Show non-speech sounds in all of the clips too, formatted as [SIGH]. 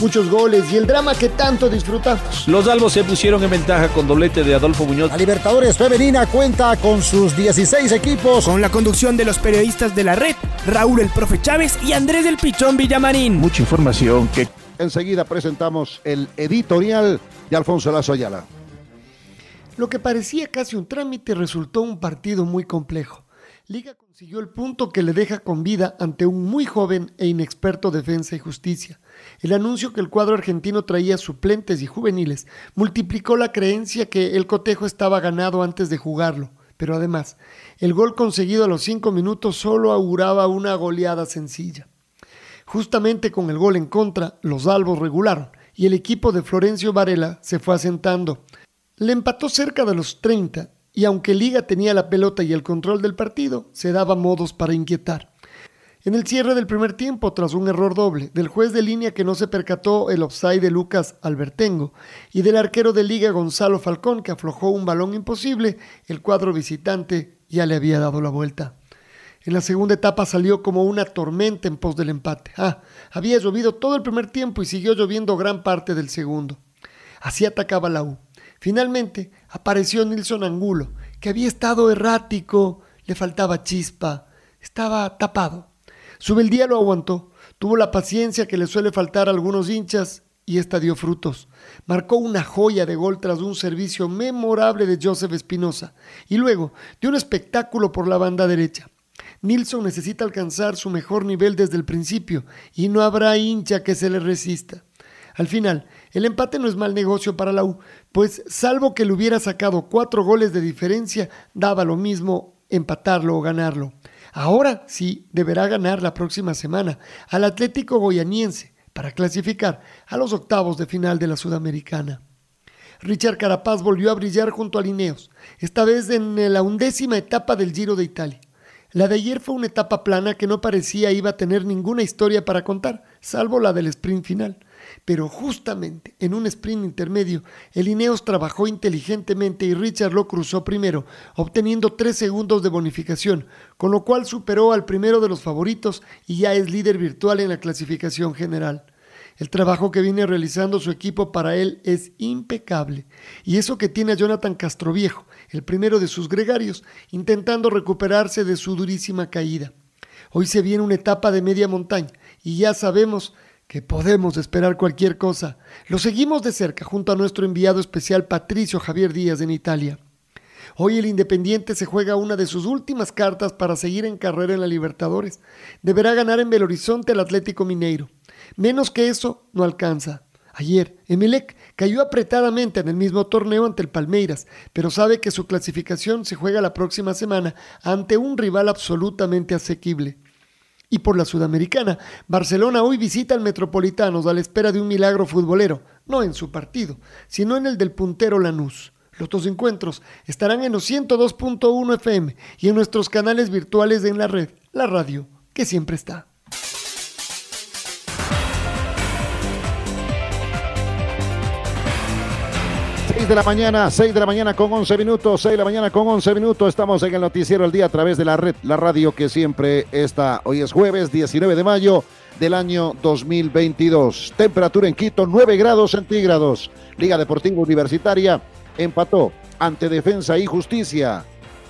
muchos goles y el drama que tanto disfrutamos. Los albos se pusieron en ventaja con doblete de Adolfo Muñoz. La Libertadores Femenina cuenta con sus 16 equipos. Con la conducción de los periodistas de la red, Raúl el Profe Chávez y Andrés del Pichón Villamarín. Mucha información que... Enseguida presentamos el editorial de Alfonso Lazo Ayala. Lo que parecía casi un trámite resultó un partido muy complejo. Liga consiguió el punto que le deja con vida ante un muy joven e inexperto defensa y justicia. El anuncio que el cuadro argentino traía suplentes y juveniles multiplicó la creencia que el cotejo estaba ganado antes de jugarlo. Pero además, el gol conseguido a los cinco minutos solo auguraba una goleada sencilla. Justamente con el gol en contra, los albos regularon y el equipo de Florencio Varela se fue asentando. Le empató cerca de los 30 y aunque Liga tenía la pelota y el control del partido, se daba modos para inquietar. En el cierre del primer tiempo, tras un error doble del juez de línea que no se percató el offside de Lucas Albertengo y del arquero de liga Gonzalo Falcón que aflojó un balón imposible, el cuadro visitante ya le había dado la vuelta. En la segunda etapa salió como una tormenta en pos del empate. Ah, había llovido todo el primer tiempo y siguió lloviendo gran parte del segundo. Así atacaba la U. Finalmente apareció Nilson Angulo, que había estado errático, le faltaba chispa, estaba tapado. día lo aguantó, tuvo la paciencia que le suele faltar a algunos hinchas y esta dio frutos. Marcó una joya de gol tras un servicio memorable de Joseph Espinosa y luego dio un espectáculo por la banda derecha. Nilsson necesita alcanzar su mejor nivel desde el principio y no habrá hincha que se le resista. Al final, el empate no es mal negocio para la U, pues salvo que le hubiera sacado cuatro goles de diferencia, daba lo mismo empatarlo o ganarlo. Ahora sí deberá ganar la próxima semana al Atlético Goyaniense para clasificar a los octavos de final de la Sudamericana. Richard Carapaz volvió a brillar junto a Lineos, esta vez en la undécima etapa del Giro de Italia. La de ayer fue una etapa plana que no parecía iba a tener ninguna historia para contar, salvo la del sprint final. Pero justamente en un sprint intermedio, el Ineos trabajó inteligentemente y Richard lo cruzó primero, obteniendo tres segundos de bonificación, con lo cual superó al primero de los favoritos y ya es líder virtual en la clasificación general. El trabajo que viene realizando su equipo para él es impecable. Y eso que tiene a Jonathan Castroviejo, el primero de sus gregarios, intentando recuperarse de su durísima caída. Hoy se viene una etapa de media montaña y ya sabemos que podemos esperar cualquier cosa. Lo seguimos de cerca junto a nuestro enviado especial Patricio Javier Díaz en Italia. Hoy el Independiente se juega una de sus últimas cartas para seguir en carrera en la Libertadores. Deberá ganar en Belo Horizonte el Atlético Mineiro. Menos que eso no alcanza. Ayer, Emelec cayó apretadamente en el mismo torneo ante el Palmeiras, pero sabe que su clasificación se juega la próxima semana ante un rival absolutamente asequible. Y por la Sudamericana, Barcelona hoy visita al Metropolitanos a la espera de un milagro futbolero, no en su partido, sino en el del puntero Lanús. Los dos encuentros estarán en los 102.1 FM y en nuestros canales virtuales en la red, la radio, que siempre está. 6 de la mañana, 6 de la mañana con 11 minutos, 6 de la mañana con 11 minutos. Estamos en el noticiero el día a través de la red, la radio que siempre está. Hoy es jueves 19 de mayo del año 2022. Temperatura en Quito 9 grados centígrados. Liga Deportiva Universitaria empató ante Defensa y Justicia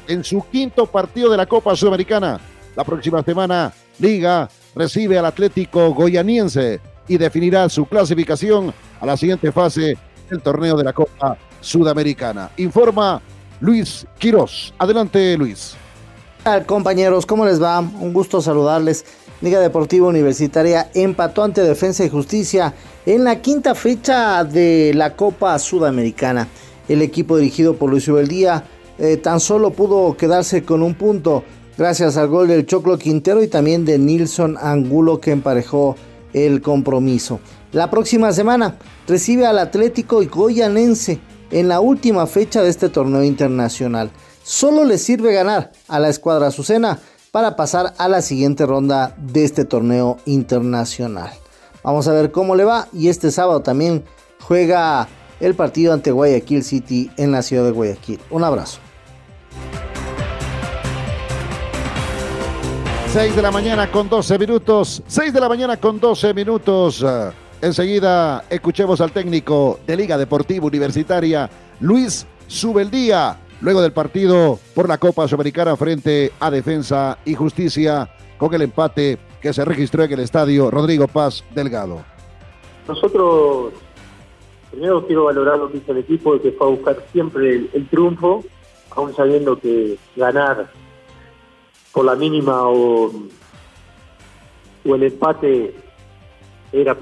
en su quinto partido de la Copa Sudamericana. La próxima semana Liga recibe al Atlético Goyaniense y definirá su clasificación a la siguiente fase el torneo de la Copa Sudamericana. Informa Luis Quirós. Adelante, Luis. Compañeros, ¿cómo les va? Un gusto saludarles. Liga Deportiva Universitaria empató ante Defensa y Justicia en la quinta fecha de la Copa Sudamericana. El equipo dirigido por Luis Ubeldía eh, tan solo pudo quedarse con un punto gracias al gol del Choclo Quintero y también de Nilson Angulo que emparejó el compromiso. La próxima semana recibe al Atlético Goyanense en la última fecha de este torneo internacional. Solo le sirve ganar a la escuadra azucena para pasar a la siguiente ronda de este torneo internacional. Vamos a ver cómo le va y este sábado también juega el partido ante Guayaquil City en la ciudad de Guayaquil. Un abrazo. 6 de la mañana con 12 minutos. 6 de la mañana con 12 minutos. Enseguida escuchemos al técnico de Liga Deportiva Universitaria, Luis Subeldía, luego del partido por la Copa Sudamericana frente a Defensa y Justicia con el empate que se registró en el estadio Rodrigo Paz Delgado. Nosotros primero quiero valorar lo que hizo el equipo, que fue a buscar siempre el, triunfo, aún sabiendo que ganar por la mínima o, o el empate era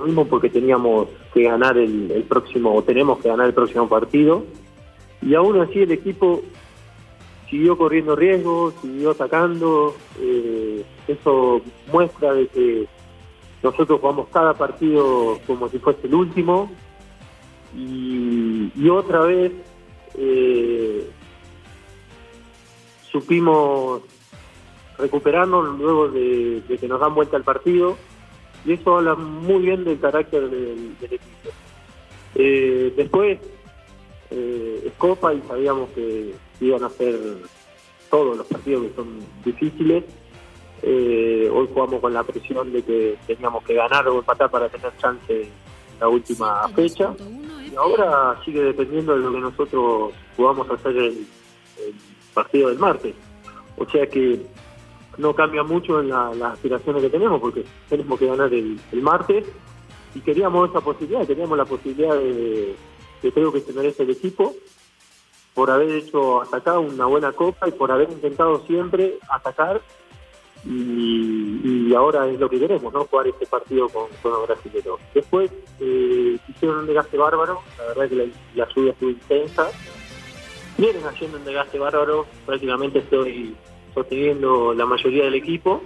mismo porque teníamos que ganar el, próximo, o tenemos que ganar el próximo partido, y aún así el equipo siguió corriendo riesgos, siguió atacando, eh, eso muestra de que nosotros jugamos cada partido como si fuese el último, y, otra vez eh, supimos recuperarnos luego de, que nos dan vuelta el partido y eso habla muy bien del carácter del, equipo. Eh, después eh, es Copa y sabíamos que iban a ser todos los partidos que son difíciles. hoy jugamos con la presión de que teníamos que ganar o empatar para tener chance en la última fecha y ahora sigue dependiendo de lo que nosotros podamos hacer el, el partido del martes. O sea que no cambia mucho en las aspiraciones que tenemos, porque tenemos que ganar el, martes y queríamos esa posibilidad, teníamos la posibilidad de, que creo que se merece el equipo por haber hecho atacar una buena copa y por haber intentado siempre atacar y, ahora es lo que queremos, ¿no? Jugar este partido con, los brasileños. Después eh, hicieron un desgaste bárbaro, la verdad que la, la lluvia estuvo intensa. Vienen haciendo un desgaste bárbaro, prácticamente estoy sosteniendo la mayoría del equipo,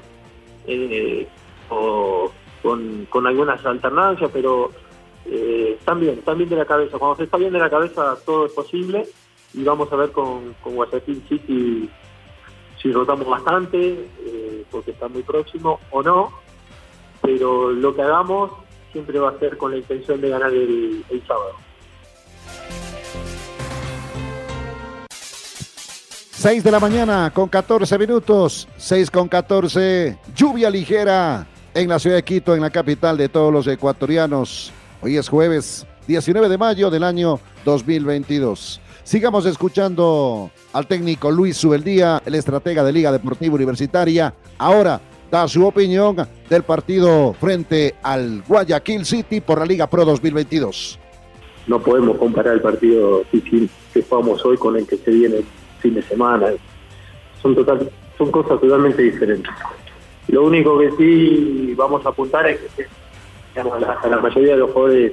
eh, o con, algunas alternancias, pero eh, están bien de la cabeza. Cuando se está bien de la cabeza todo es posible y vamos a ver con, con Guayaquil City si rotamos bastante, eh, porque está muy próximo o no, pero lo que hagamos siempre va a ser con la intención de ganar el sábado. 6 de la mañana con 14 minutos, 6 con 14, lluvia ligera en la ciudad de Quito, en la capital de todos los ecuatorianos. Hoy es jueves 19 de mayo del año 2022. Sigamos escuchando al técnico Luis Subeldía, el estratega de Liga Deportiva Universitaria. Ahora da su opinión del partido frente al Guayaquil City por la Liga Pro 2022. No podemos comparar el partido que jugamos hoy con el que se viene fin de semana. Son, total, son cosas totalmente diferentes. Lo único que sí vamos a apuntar es que digamos, a, la, mayoría de los jugadores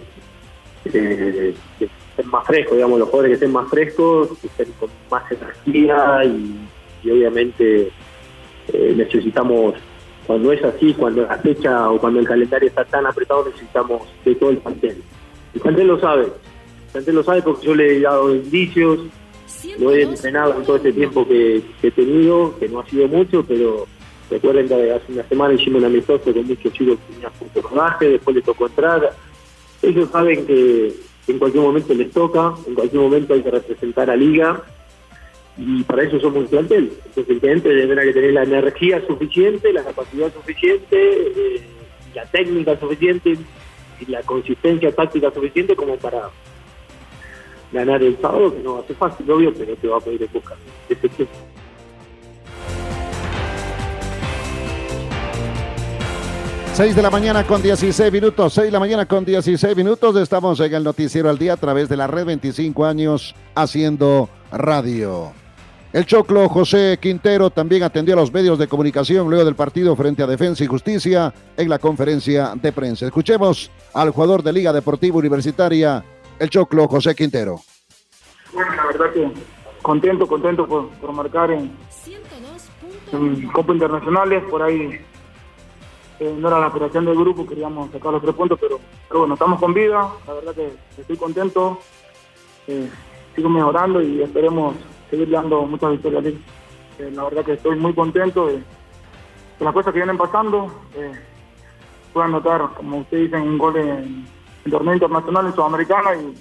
eh, que estén más frescos, digamos, los jugadores que estén más frescos, que estén con más energía y, obviamente eh, necesitamos, cuando es así, cuando la fecha o cuando el calendario está tan apretado, necesitamos de todo el plantel. El plantel lo sabe, el plantel lo sabe porque yo le he dado indicios, lo he entrenado en todo este tiempo que, he tenido, que no ha sido mucho, pero recuerden que hace una semana hicimos un amistoso con muchos chicos que tenían punto rodaje, después les tocó entrar. Ellos saben que en cualquier momento les toca, en cualquier momento hay que representar a Liga y para eso somos un plantel. Entonces el que entre tendrá que tener la energía suficiente, la capacidad suficiente, eh, la técnica suficiente y la consistencia táctica suficiente como para ganar el sábado, que no va fácil, obvio, pero te va a poder buscar. Seis de la mañana con 16 minutos, 6 de la mañana con 16 minutos, estamos en el noticiero al día a través de la red 25 años haciendo radio. El Choclo José Quintero también atendió a los medios de comunicación luego del partido frente a Defensa y Justicia en la conferencia de prensa. Escuchemos al jugador de Liga Deportiva Universitaria, el Choclo José Quintero. Bueno, la verdad que contento, contento por, marcar en, Copa Internacionales, por ahí eh, no era la operación del grupo, queríamos sacar los tres puntos, pero, bueno, estamos con vida, la verdad que estoy contento, eh, sigo mejorando y esperemos seguir dando muchas victorias. la verdad que estoy muy contento de, las cosas que vienen pasando. puedo anotar, como ustedes dicen, un gol en, el torneo internacional en Sudamericana y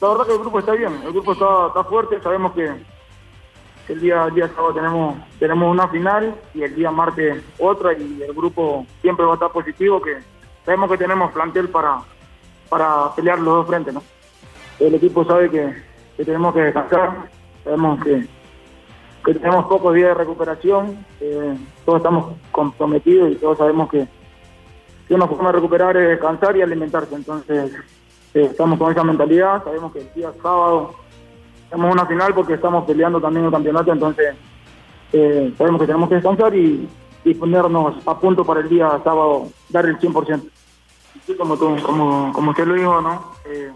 la verdad que el grupo está bien, el grupo está, fuerte, sabemos que el día, sábado tenemos, tenemos una final y el día martes otra y el grupo siempre va a estar positivo, que sabemos que tenemos plantel para, para pelear los dos frentes, ¿no? El equipo sabe que, tenemos que descansar, sabemos que, que tenemos pocos días de recuperación, todos estamos comprometidos y todos sabemos que, que una forma de recuperar es descansar y alimentarse, entonces eh, estamos con esa mentalidad, sabemos que el día sábado tenemos una final porque estamos peleando también el campeonato, entonces eh, sabemos que tenemos que descansar y, ponernos a punto para el día sábado, dar el 100%. como, como, como usted lo dijo, ¿no? Eh,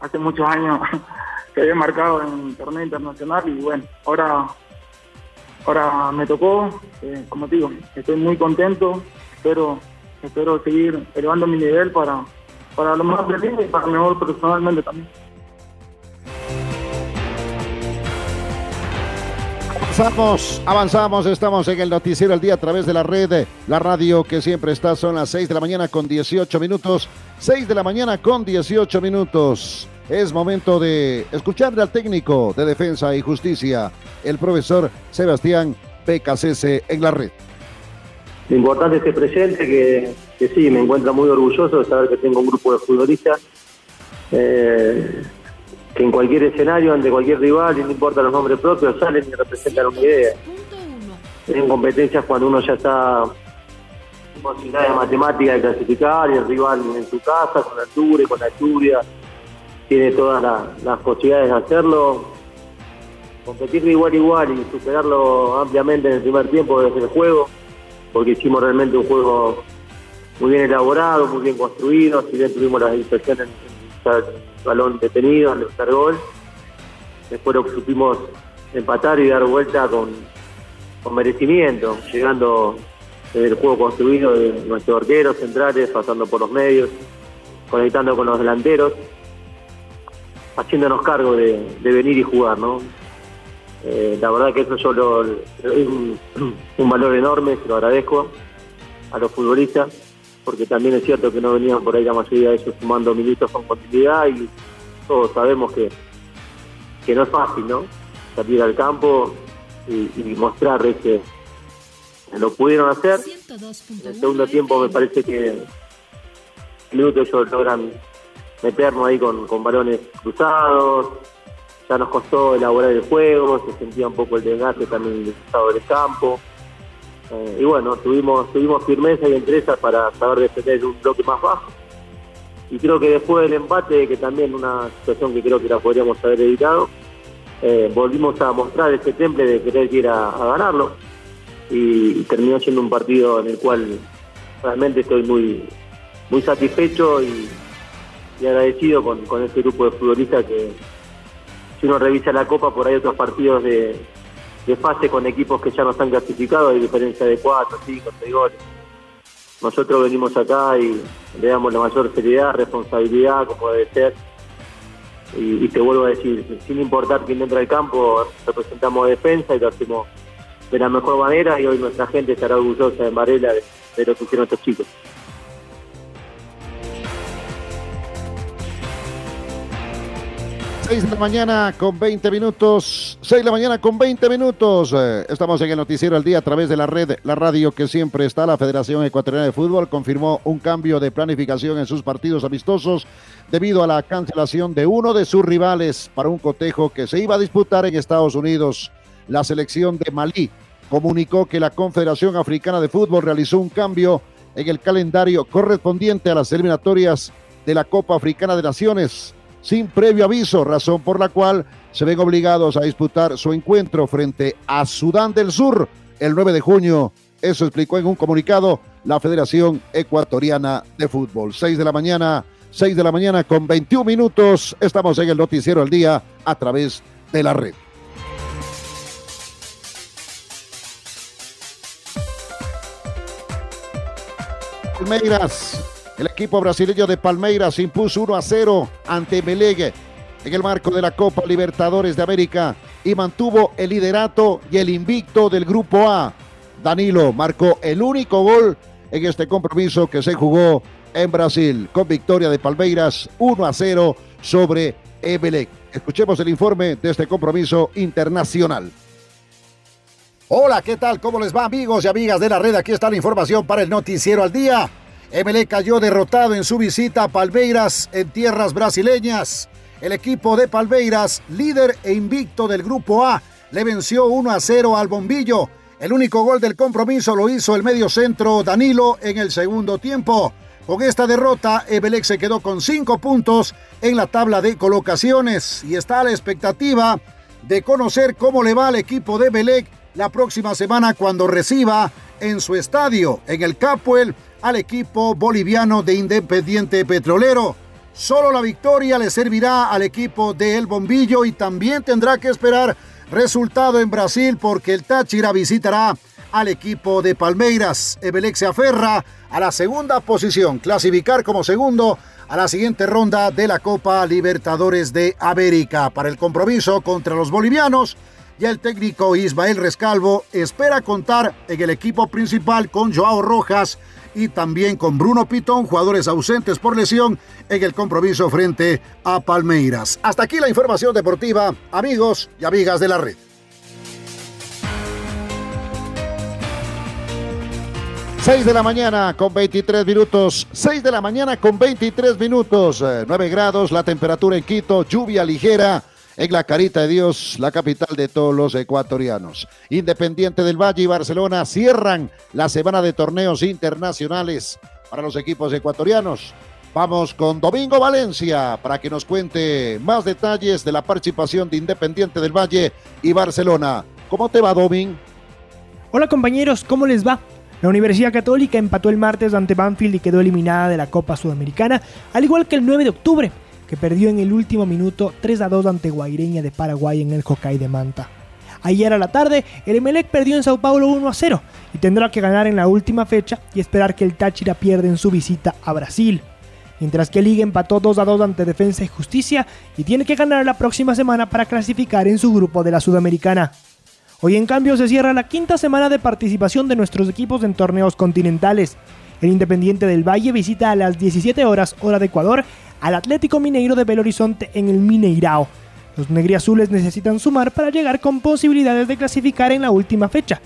hace muchos años [LAUGHS] se había marcado en torneo internacional y bueno, ahora, ahora me tocó, como digo, estoy muy contento, espero, espero seguir elevando mi nivel para para lo más feliz y para mejor personalmente también. Avanzamos, avanzamos, estamos en el noticiero el día a través de la red, la radio que siempre está, son las 6 de la mañana con 18 minutos, 6 de la mañana con 18 minutos. Es momento de escucharle al técnico de defensa y justicia, el profesor Sebastián PKCS en la red. Lo importante es que presente, que, sí, me encuentra muy orgulloso de saber que tengo un grupo de futbolistas eh, que en cualquier escenario, ante cualquier rival, y no importa los nombres propios, salen y representan una idea. En competencias cuando uno ya está con posibilidad de matemática de clasificar y el rival en su casa, con la altura y con la lluvia, tiene todas las posibilidades de hacerlo. Competir de igual a igual y superarlo ampliamente en el primer tiempo desde el juego porque hicimos realmente un juego muy bien elaborado, muy bien construido, si bien tuvimos las inspecciones en el balón detenido, en el gol, después lo supimos empatar y dar vuelta con, con merecimiento, llegando desde el juego construido de nuestros arqueros centrales, pasando por los medios, conectando con los delanteros, haciéndonos cargo de, de venir y jugar, ¿no? Eh, la verdad que eso yo es [CLEARS THROAT] un, valor enorme, se lo agradezco a los futbolistas, porque también es cierto que no venían por ahí la mayoría de ellos sumando minutos con continuidad y todos sabemos que, que no es fácil, ¿no? Salir al campo y, mostrar que lo pudieron hacer. En el segundo tiempo me parece que minutos ellos logran meternos ahí con, con balones cruzados, ya nos costó elaborar el juego, se sentía un poco el desgaste también del estado del campo. Eh, y bueno, tuvimos, tuvimos firmeza y entereza para saber defender un bloque más bajo. Y creo que después del empate, que también una situación que creo que la podríamos haber evitado, eh, volvimos a mostrar ese temple de querer ir a, ganarlo. Y, terminó siendo un partido en el cual realmente estoy muy, muy satisfecho y, agradecido con, con este grupo de futbolistas que, si uno revisa la Copa, por ahí otros partidos de, fase con equipos que ya no están clasificados, hay diferencia de 4, 5, 6 goles. Nosotros venimos acá y le damos la mayor seriedad, responsabilidad, como debe ser. Y, te vuelvo a decir, sin importar quién entra al campo, representamos defensa y lo hacemos de la mejor manera y hoy nuestra gente estará orgullosa de Varela de, de lo que hicieron estos chicos. 6 de la mañana con 20 minutos. 6 de la mañana con 20 minutos. Eh, estamos en el noticiero al día a través de la red, la radio que siempre está. La Federación Ecuatoriana de Fútbol confirmó un cambio de planificación en sus partidos amistosos debido a la cancelación de uno de sus rivales para un cotejo que se iba a disputar en Estados Unidos. La selección de Malí comunicó que la Confederación Africana de Fútbol realizó un cambio en el calendario correspondiente a las eliminatorias de la Copa Africana de Naciones sin previo aviso, razón por la cual se ven obligados a disputar su encuentro frente a Sudán del Sur el 9 de junio. Eso explicó en un comunicado la Federación Ecuatoriana de Fútbol. 6 de la mañana, 6 de la mañana con 21 minutos. Estamos en el noticiero al día a través de la red. Palmeiras el equipo brasileño de Palmeiras impuso 1 a 0 ante Melegue en el marco de la Copa Libertadores de América y mantuvo el liderato y el invicto del grupo A. Danilo marcó el único gol en este compromiso que se jugó en Brasil con victoria de Palmeiras 1 a 0 sobre Emelec. Escuchemos el informe de este compromiso internacional. Hola, ¿qué tal? ¿Cómo les va amigos y amigas de la red? Aquí está la información para el noticiero al día. Emelec cayó derrotado en su visita a Palmeiras en tierras brasileñas. El equipo de Palmeiras, líder e invicto del Grupo A, le venció 1 a 0 al Bombillo. El único gol del compromiso lo hizo el mediocentro Danilo en el segundo tiempo. Con esta derrota, Emelec se quedó con 5 puntos en la tabla de colocaciones y está a la expectativa de conocer cómo le va al equipo de Emelec la próxima semana cuando reciba en su estadio, en el Capuel, al equipo boliviano de Independiente Petrolero. Solo la victoria le servirá al equipo de El Bombillo y también tendrá que esperar resultado en Brasil porque el Táchira visitará al equipo de Palmeiras. Emelec se aferra a la segunda posición, clasificar como segundo a la siguiente ronda de la Copa Libertadores de América. Para el compromiso contra los bolivianos, ya el técnico Ismael Rescalvo espera contar en el equipo principal con Joao Rojas y también con Bruno Pitón, jugadores ausentes por lesión en el compromiso frente a Palmeiras. Hasta aquí la información deportiva, amigos y amigas de la red. 6 de la mañana con 23 minutos. 6 de la mañana con 23 minutos. 9 eh, grados la temperatura en Quito. Lluvia ligera en la Carita de Dios, la capital de todos los ecuatorianos. Independiente del Valle y Barcelona cierran la semana de torneos internacionales para los equipos ecuatorianos. Vamos con Domingo Valencia para que nos cuente más detalles de la participación de Independiente del Valle y Barcelona. ¿Cómo te va, Domingo? Hola compañeros, ¿cómo les va? La Universidad Católica empató el martes ante Banfield y quedó eliminada de la Copa Sudamericana, al igual que el 9 de octubre que perdió en el último minuto 3 a 2 ante Guaireña de Paraguay en el Hokkaido de Manta. Ayer a la tarde, el Emelec perdió en Sao Paulo 1 a 0 y tendrá que ganar en la última fecha y esperar que el Táchira pierda en su visita a Brasil. Mientras que Liga empató 2 a 2 ante Defensa y Justicia y tiene que ganar la próxima semana para clasificar en su grupo de la Sudamericana. Hoy en cambio se cierra la quinta semana de participación de nuestros equipos en torneos continentales. El Independiente del Valle visita a las 17 horas hora de Ecuador al Atlético Mineiro de Belo Horizonte en el Mineirao. Los negriazules necesitan sumar para llegar con posibilidades de clasificar en la última fecha,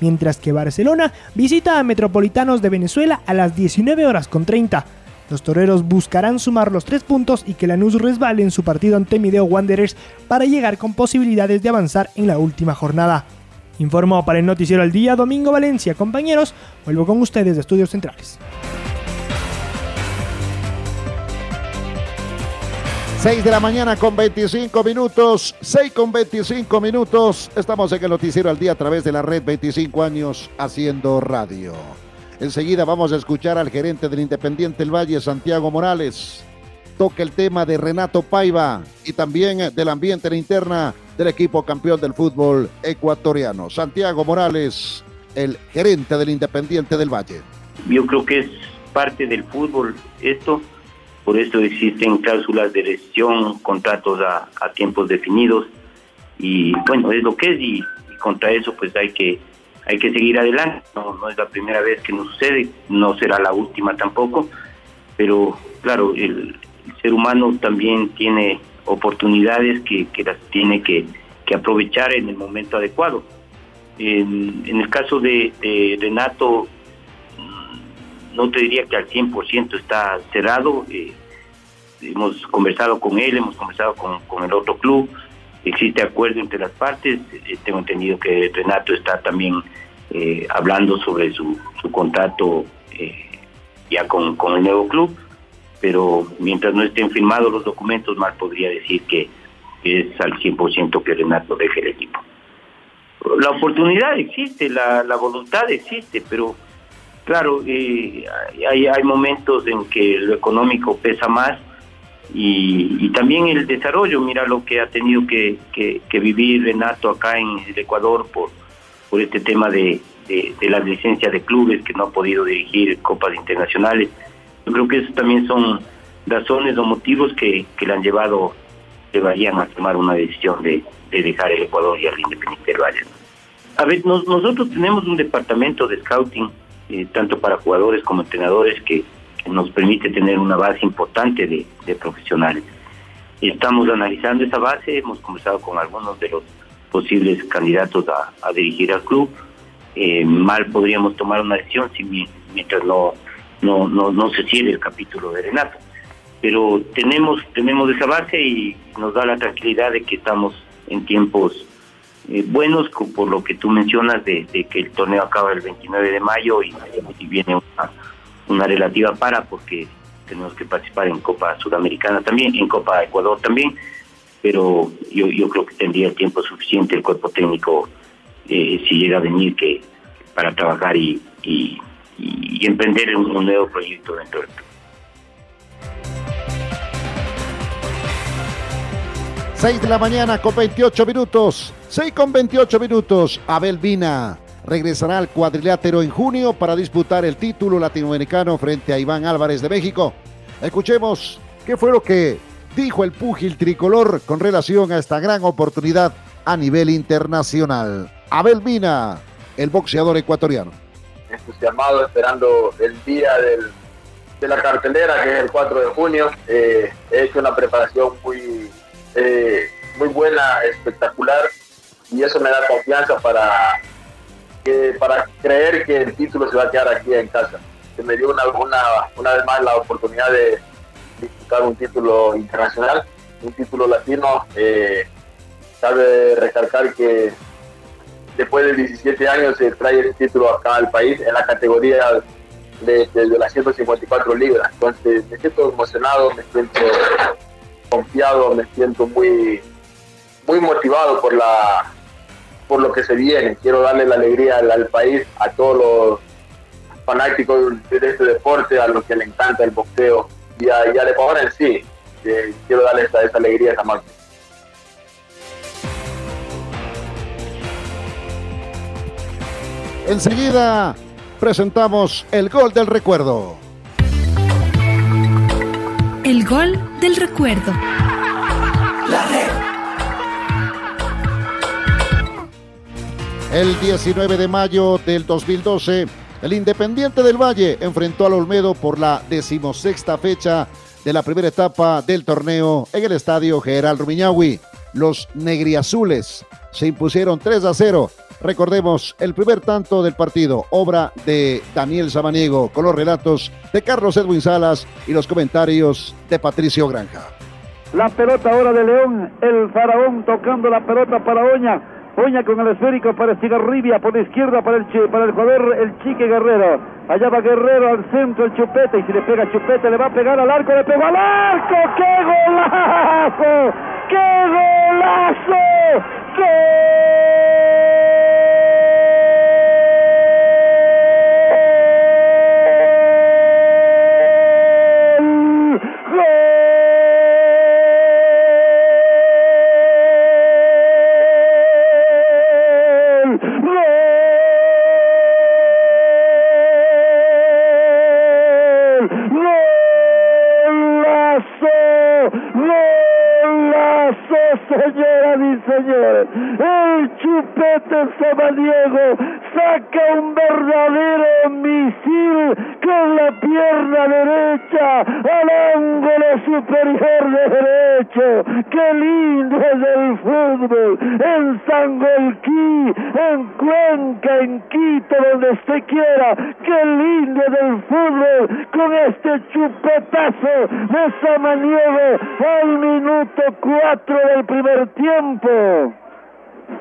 mientras que Barcelona visita a Metropolitanos de Venezuela a las 19 horas con 30. Los toreros buscarán sumar los tres puntos y que Lanús resbale en su partido ante Mideo Wanderers para llegar con posibilidades de avanzar en la última jornada. Informó para el Noticiero al Día Domingo Valencia, compañeros. Vuelvo con ustedes de Estudios Centrales. 6 de la mañana con 25 minutos, 6 con 25 minutos. Estamos en el noticiero al día a través de la red 25 años haciendo radio. Enseguida vamos a escuchar al gerente del Independiente El Valle, Santiago Morales. Toca el tema de Renato Paiva y también del ambiente interna del equipo campeón del fútbol ecuatoriano. Santiago Morales, el gerente del Independiente del Valle. Yo creo que es parte del fútbol esto por eso existen cláusulas de rescisión, contratos a, tiempos definidos y bueno, es lo que es y, contra eso pues hay que hay que seguir adelante. No, es la primera vez que nos sucede, no será la última tampoco, pero claro, el, ser humano también tiene oportunidades que, las tiene que, aprovechar en el momento adecuado. En, el caso de Renato, no te diría que al 100% está cerrado. Eh, hemos conversado con él, hemos conversado con, el otro club, existe acuerdo entre las partes. Eh, tengo entendido que Renato está también eh, hablando sobre su, su contrato ya con, el nuevo club, pero mientras no estén firmados los documentos, mal podría decir que, es al 100% que Renato deje el equipo. La oportunidad existe, la, la voluntad existe, pero Claro, eh, hay, hay momentos en que lo económico pesa más y, también el desarrollo, mira lo que ha tenido que, vivir Renato acá en el Ecuador por, por este tema de, de, la licencia de clubes que no ha podido dirigir copas internacionales. Yo creo que esos también son razones o motivos que, le han llevado se vayan a tomar una decisión de, dejar el Ecuador y al Independiente del Valle. A ver, nosotros tenemos un departamento de scouting, eh, tanto para jugadores como entrenadores, que, nos permite tener una base importante de, profesionales. Estamos analizando esa base, hemos conversado con algunos de los posibles candidatos a, dirigir al club. Eh, mal podríamos tomar una decisión si mientras no, no, no, no se cierre el capítulo de Renato pero tenemos tenemos esa base y nos da la tranquilidad de que estamos en tiempos eh, buenos por lo que tú mencionas de, que el torneo acaba el 29 de mayo y, viene una, relativa para porque tenemos que participar en Copa Sudamericana también, en Copa Ecuador también, pero yo, yo creo que tendría el tiempo suficiente el cuerpo técnico eh, si llega a venir que para trabajar y, y, emprender un, un nuevo proyecto dentro del 6 de la mañana con 28 minutos. 6 con 28 minutos. Abel Vina regresará al cuadrilátero en junio para disputar el título latinoamericano frente a Iván Álvarez de México. Escuchemos qué fue lo que dijo el púgil tricolor con relación a esta gran oportunidad a nivel internacional. Abel Vina, el boxeador ecuatoriano. Entusiasmado, esperando el día de la cartelera, que es el 4 de junio. Eh, he hecho una preparación muy muy buena, espectacular, y eso me da confianza para, para creer que el título se va a quedar aquí en casa. Se me dio una, una, vez más la oportunidad de disputar un título internacional, un título latino. Eh, cabe recalcar que después de 17 años se trae el título acá al país en la categoría de, de, las 154 libras. Entonces me siento emocionado, me siento confiado, me siento muy, muy motivado por la por lo que se viene. Quiero darle la alegría al, país, a todos los fanáticos de este deporte, a los que le encanta el boxeo y, a, y en sí. quiero darle esa, esa alegría, esa. Enseguida presentamos el gol del recuerdo. El gol del recuerdo. El 19 de mayo del 2012, el Independiente del Valle enfrentó al Olmedo por la decimosexta fecha de la primera etapa del torneo en el estadio General Rumiñahui. Los negriazules se impusieron 3 a 0 Recordemos el primer tanto del partido, obra de Daniel Samaniego, con los relatos de Carlos Edwin Salas y los comentarios de Patricio Granja. La pelota ahora de León, el faraón tocando la pelota para Oña. Oña con el esférico para Estigarribia, por la izquierda para el, para el jugador el Chique Guerrero. Allá va Guerrero al centro el Chupete y si le pega Chupete le va a pegar al arco, le pegó al arco. ¡Qué golazo! ¡Qué golazo! ¡Qué Donde usted quiera. ¡Qué lindo es el fútbol con este chupetazo de Samaniego al minuto 4 del primer tiempo!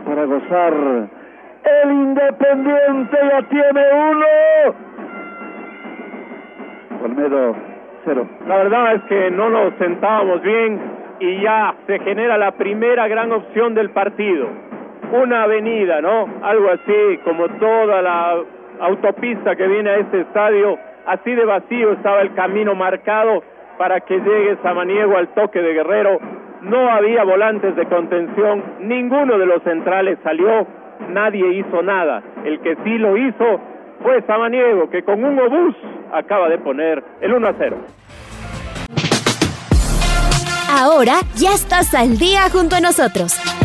Para gozar el Independiente ya tiene uno. Olmedo, cero. La verdad es que no nos sentábamos bien y ya se genera la primera gran opción del partido. Una avenida, ¿no? Algo así como toda la autopista que viene a este estadio. Así de vacío estaba el camino marcado para que llegue Samaniego al toque de Guerrero. No había volantes de contención, ninguno de los centrales salió nadie hizo nada. El que sí lo hizo fue Samaniego, que con un obús acaba de poner el 1 a 0. Ahora ya estás al día junto a nosotros.